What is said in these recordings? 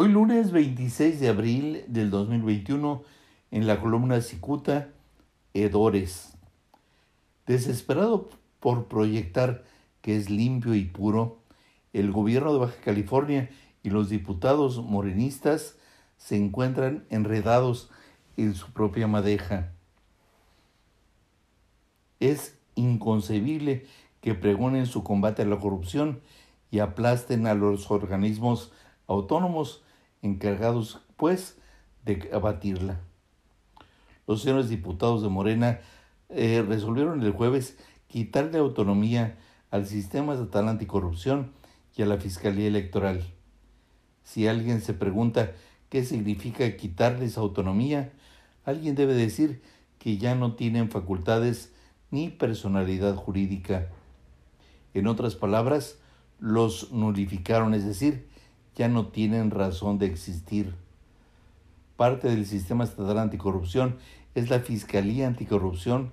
Hoy lunes 26 de abril del 2021, en la columna Cicuta, Hedores. Desesperado por proyectar que es limpio y puro, el gobierno de Baja California y los diputados morenistas se encuentran enredados en su propia madeja. Es inconcebible que pregonen su combate a la corrupción y aplasten a los organismos autónomos encargados, pues, de abatirla. Los señores diputados de Morena eh, resolvieron el jueves quitarle autonomía al sistema estatal anticorrupción y a la Fiscalía Electoral. Si alguien se pregunta qué significa quitarles autonomía, alguien debe decir que ya no tienen facultades ni personalidad jurídica. En otras palabras, los nulificaron, es decir, ya no tienen razón de existir. Parte del sistema estatal anticorrupción es la Fiscalía Anticorrupción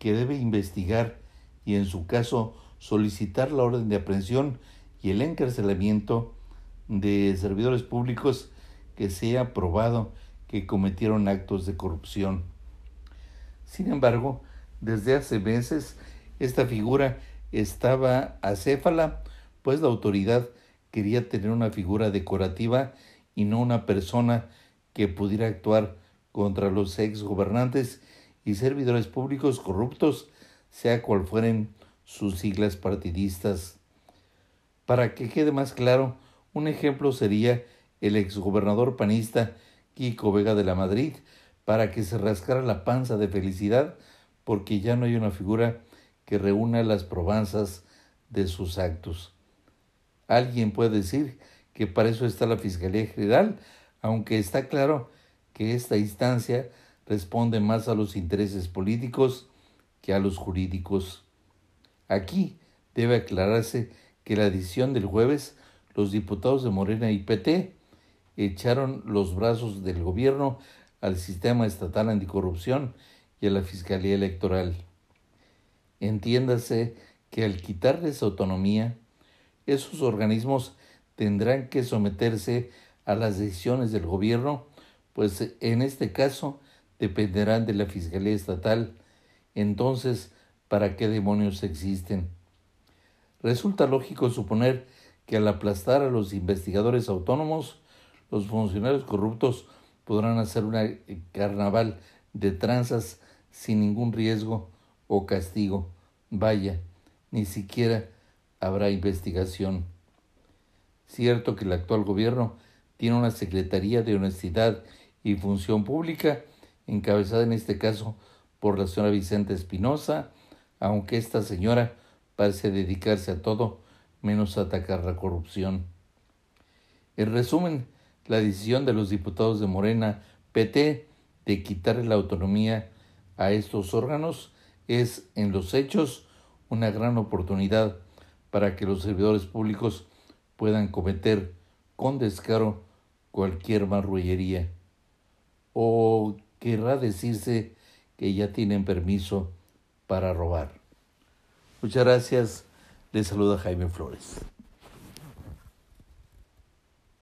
que debe investigar y en su caso solicitar la orden de aprehensión y el encarcelamiento de servidores públicos que sea probado que cometieron actos de corrupción. Sin embargo, desde hace meses esta figura estaba acéfala, pues la autoridad quería tener una figura decorativa y no una persona que pudiera actuar contra los ex gobernantes y servidores públicos corruptos, sea cual fueren sus siglas partidistas. Para que quede más claro, un ejemplo sería el exgobernador panista Kiko Vega de la Madrid, para que se rascara la panza de felicidad porque ya no hay una figura que reúna las probanzas de sus actos. Alguien puede decir que para eso está la Fiscalía General, aunque está claro que esta instancia responde más a los intereses políticos que a los jurídicos. Aquí debe aclararse que la decisión del jueves los diputados de Morena y PT echaron los brazos del gobierno al sistema estatal anticorrupción y a la Fiscalía Electoral. Entiéndase que al quitarles autonomía, esos organismos tendrán que someterse a las decisiones del gobierno, pues en este caso dependerán de la Fiscalía Estatal. Entonces, ¿para qué demonios existen? Resulta lógico suponer que al aplastar a los investigadores autónomos, los funcionarios corruptos podrán hacer una carnaval de tranzas sin ningún riesgo o castigo. Vaya, ni siquiera habrá investigación. Cierto que el actual gobierno tiene una Secretaría de Honestidad y Función Pública, encabezada en este caso por la señora Vicente Espinosa, aunque esta señora parece dedicarse a todo menos a atacar la corrupción. En resumen, la decisión de los diputados de Morena PT de quitarle la autonomía a estos órganos es, en los hechos, una gran oportunidad para que los servidores públicos puedan cometer con descaro cualquier marrullería. O querrá decirse que ya tienen permiso para robar. Muchas gracias. Les saluda Jaime Flores.